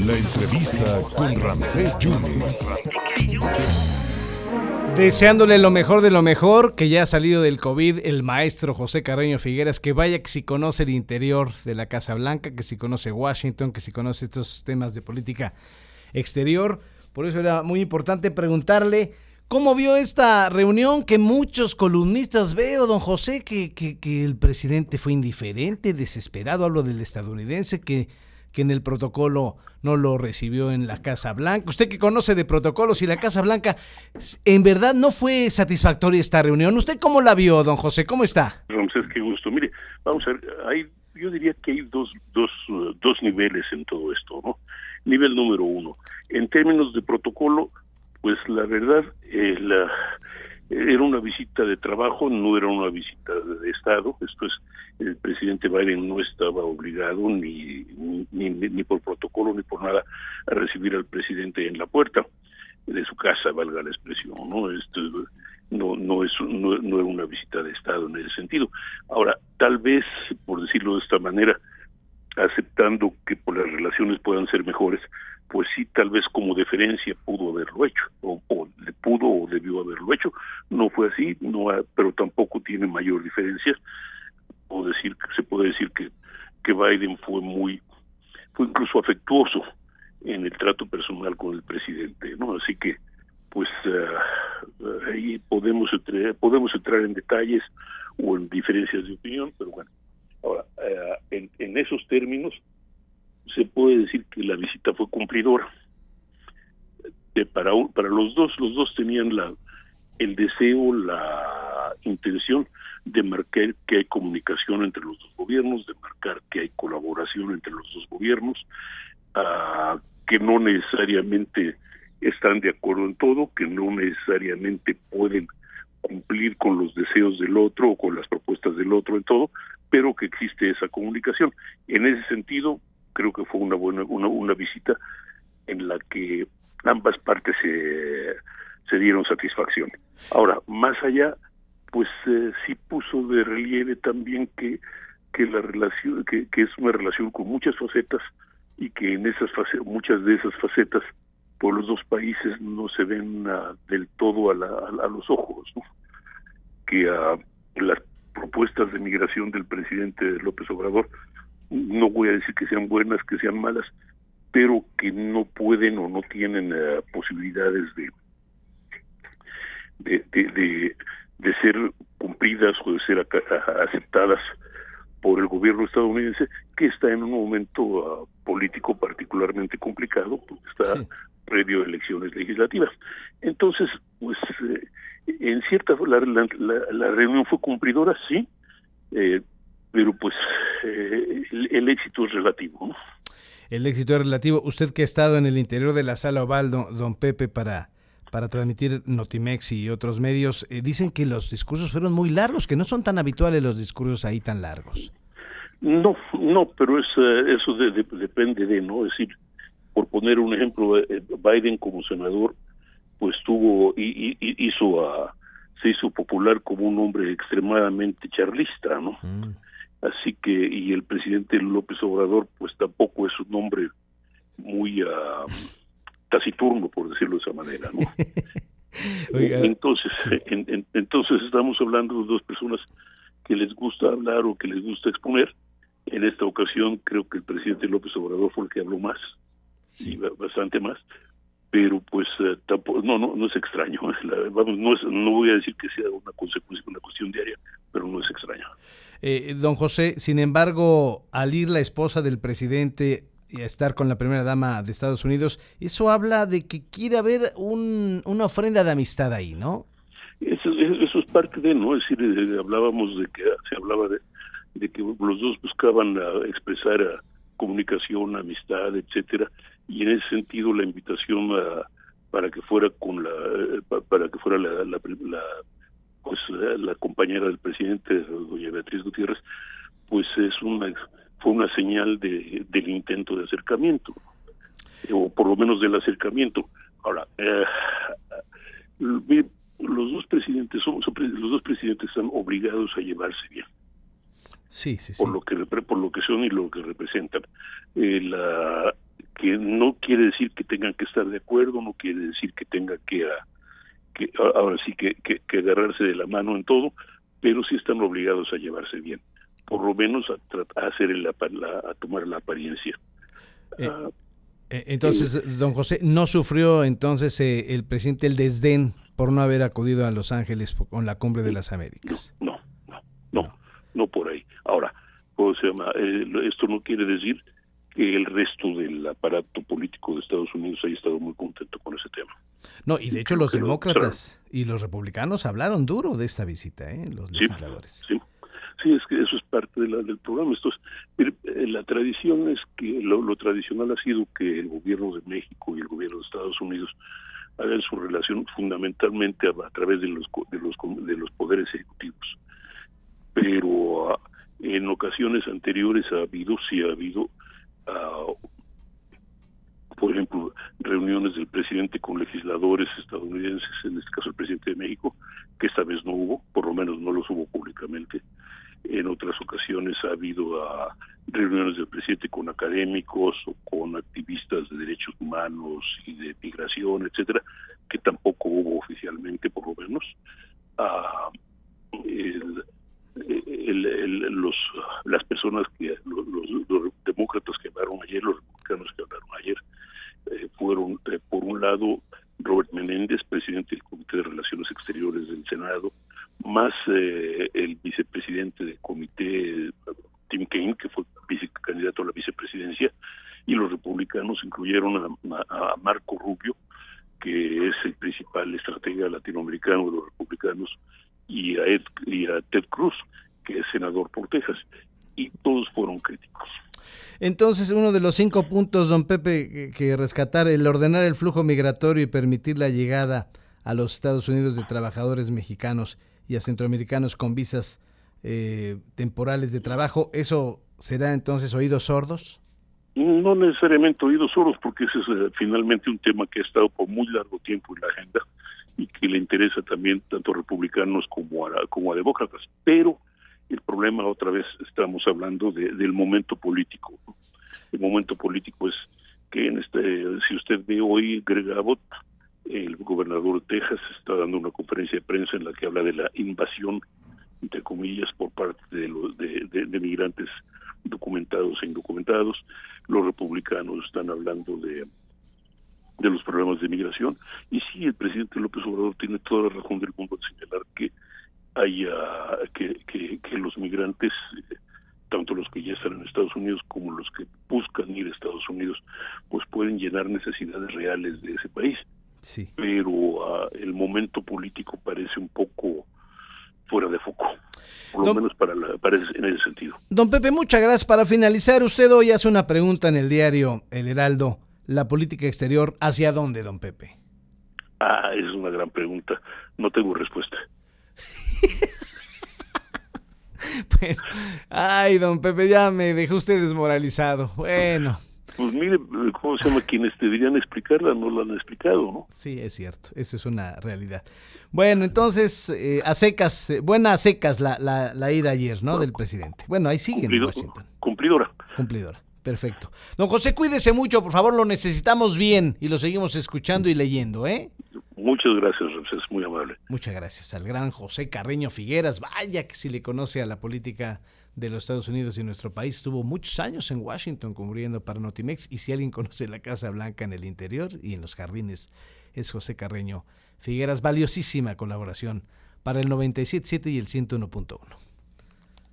La entrevista con Ramsés Yunes. Deseándole lo mejor de lo mejor, que ya ha salido del COVID, el maestro José Carreño Figueras, que vaya que si conoce el interior de la Casa Blanca, que si conoce Washington, que si conoce estos temas de política exterior. Por eso era muy importante preguntarle cómo vio esta reunión que muchos columnistas veo, don José, que, que, que el presidente fue indiferente, desesperado, hablo del estadounidense, que en el protocolo no lo recibió en la Casa Blanca. Usted que conoce de protocolos y la Casa Blanca, en verdad no fue satisfactoria esta reunión. ¿Usted cómo la vio, don José? ¿Cómo está? Ramsés, qué gusto. Mire, vamos a ver, hay, yo diría que hay dos, dos, dos niveles en todo esto, ¿no? Nivel número uno, en términos de protocolo, pues la verdad, eh, era una visita de trabajo, no era una visita de Estado. Esto es, el presidente Biden no estaba obligado ni, ni, ni, por protocolo ni por nada a recibir al presidente en la puerta de su casa, valga la expresión. No, Esto, no, no es no, no era una visita de Estado en ese sentido. Ahora, tal vez, por decirlo de esta manera, aceptando que por las relaciones puedan ser mejores, pues sí, tal vez como deferencia pudo haberlo hecho, o, o pudo o debió haberlo hecho. No fue así, no, pero tampoco tiene mayor diferencia. O decir, se puede decir que, que Biden fue muy, fue incluso afectuoso en el trato personal con el presidente, ¿no? Así que, pues uh, ahí podemos entrar, podemos entrar en detalles o en diferencias de opinión, pero bueno, ahora, en, en esos términos, se puede decir que la visita fue cumplidora. De para, para los dos, los dos tenían la, el deseo, la intención de marcar que hay comunicación entre los dos gobiernos, de marcar que hay colaboración entre los dos gobiernos, uh, que no necesariamente están de acuerdo en todo, que no necesariamente pueden cumplir con los deseos del otro o con las propuestas del otro en todo, pero que existe esa comunicación. En ese sentido, creo que fue una buena una, una visita en la que ambas partes se, se dieron satisfacción. Ahora, más allá, pues eh, sí puso de relieve también que que la relación que, que es una relación con muchas facetas y que en esas facetas, muchas de esas facetas por los dos países no se ven uh, del todo a, la, a, a, los ojos, que uh, las propuestas de migración del presidente López Obrador no voy a decir que sean buenas, que sean malas, pero que no pueden o no tienen uh, posibilidades de de, de, de, de, ser cumplidas o de ser aceptadas por el gobierno estadounidense, que está en un momento uh, político particularmente complicado, porque está sí. previo a elecciones legislativas. Entonces, pues, eh, en cierta la, la, la, la, reunión fue cumplidora, sí, eh, pero pues eh, el, el, éxito es relativo. ¿no? El éxito es relativo. Usted que ha estado en el interior de la sala oval, don, don Pepe, para, para transmitir Notimex y otros medios, eh, dicen que los discursos fueron muy largos, que no son tan habituales los discursos ahí tan largos. No, no, pero es, uh, eso de, de, depende de, ¿no? Es decir, por poner un ejemplo, eh, Biden como senador, pues tuvo, y, y, hizo a, se hizo popular como un hombre extremadamente charlista, ¿no? Mm así que y el presidente López Obrador pues tampoco es un hombre muy uh, taciturno por decirlo de esa manera no Oiga, entonces sí. en, en, entonces estamos hablando de dos personas que les gusta hablar o que les gusta exponer en esta ocasión creo que el presidente López Obrador fue el que habló más sí. bastante más pero pues uh, tampoco no no no es extraño la, vamos no es no voy a decir que sea una consecuencia una cuestión diaria pero no es extraño eh, don José, sin embargo, al ir la esposa del presidente y a estar con la primera dama de Estados Unidos, eso habla de que quiere haber un, una ofrenda de amistad ahí, ¿no? Eso, eso, es parte de, ¿no? Es decir, eh, hablábamos de que se hablaba de, de que los dos buscaban expresar comunicación, amistad, etcétera, y en ese sentido la invitación uh, para que fuera con la para que fuera la, la, la pues la compañera del presidente, doña Beatriz Gutiérrez, pues es una fue una señal de, del intento de acercamiento, o por lo menos del acercamiento. Ahora, eh, los dos presidentes son, son, los dos presidentes están obligados a llevarse bien. Sí, sí, por lo que por lo que son y lo que representan. Eh, la, que no quiere decir que tengan que estar de acuerdo, no quiere decir que tenga que, a, que ahora sí que, que, agarrarse de la mano en todo, pero sí están obligados a llevarse bien, por lo menos a, a hacer la, a tomar la apariencia. Eh, ah, eh, entonces, don José, ¿no sufrió entonces eh, el presidente el desdén por no haber acudido a Los Ángeles con la cumbre de las Américas? No, no, no, no, por ahí. Ahora, ¿cómo se llama? esto no quiere decir el resto del aparato político de Estados Unidos haya estado muy contento con ese tema. No, y de hecho los demócratas y los republicanos hablaron duro de esta visita, ¿eh? los legisladores. Sí, sí, es que eso es parte de la, del programa. Esto es, eh, la tradición es que lo, tradicional ha sido que el gobierno de México y el gobierno de Estados Unidos hagan su relación fundamentalmente a, través de los, de los de los poderes ejecutivos. Pero ah, en ocasiones anteriores ha habido, sí ha habido por ejemplo, reuniones del presidente con legisladores estadounidenses, en este caso el presidente de México, que esta vez no hubo, por lo menos no los hubo públicamente. En otras ocasiones ha habido a reuniones del presidente con académicos o con activistas de derechos humanos y de migración, etcétera, que tampoco hubo oficialmente, por lo menos. los, las personas que, los, demócratas que hablaron ayer, los republicanos que hablaron ayer, eh, fueron, eh, por un lado, Robert Menéndez, presidente del Comité de Relaciones Exteriores del Senado, eh, el vicepresidente del comité, Tim Kaine, que fue vicecandidato a la vicepresidencia, y los republicanos incluyeron a, a Marco Rubio, que es el principal estratega latinoamericano de los republicanos, y a, Ed, y a Ted Cruz, que es senador por Texas, y todos fueron críticos. Entonces, uno de los cinco puntos, don Pepe, que rescatar, el ordenar el flujo migratorio y permitir la llegada a los Estados Unidos de trabajadores mexicanos y a centroamericanos con visas eh, temporales de trabajo, ¿eso será entonces oídos sordos? No necesariamente oídos sordos, porque ese es eh, finalmente un tema que ha estado por muy largo tiempo en la agenda y que le interesa también tanto a republicanos como a, como demócratas. Pero el problema, otra vez, estamos hablando de, del momento político. El momento político es que en este, si usted ve hoy Greg Abbott, el gobernador Texas, está dando una conferencia de prensa en la que habla de la invasión, entre comillas, por parte de, los, de, migrantes documentados e indocumentados. Los republicanos están hablando de de los problemas de migración. Y sí, el presidente López Obrador tiene toda la razón del mundo en señalar que haya que, que, los migrantes, tanto los que ya están en Estados Unidos como los que buscan ir a Estados Unidos, pues pueden llenar necesidades reales de ese país. Sí. Pero ah, el momento político parece un poco fuera de foco, por lo menos para, la, para en ese sentido. Don Pepe, muchas gracias. Para finalizar, usted hoy hace una pregunta en el diario El Heraldo la política exterior hacia dónde, don Pepe? Ah, es una gran pregunta. No tengo respuesta. bueno, ay, don Pepe, ya me dejó usted desmoralizado. Bueno. Pues mire, ¿cómo se llama? Quienes deberían explicarla no lo han explicado, ¿no? Sí, es cierto, eso es una realidad. Bueno, entonces, eh, a secas, eh, buena a secas la, la, la, ida ayer, ¿no? Del presidente. Bueno, ahí sigue en Washington. Cumplidora. Cumplidora. Perfecto. Don José, cuídese mucho, por favor, lo necesitamos bien y lo seguimos escuchando y leyendo, ¿eh? Muchas gracias, es muy amable. Muchas gracias al gran José Carreño Figueras. Vaya que si le conoce a la política de los Estados Unidos y nuestro país. Estuvo muchos años en Washington cubriendo para Notimex y si alguien conoce la Casa Blanca en el interior y en los jardines es José Carreño Figueras. Valiosísima colaboración para el 97.7 y el 101.1.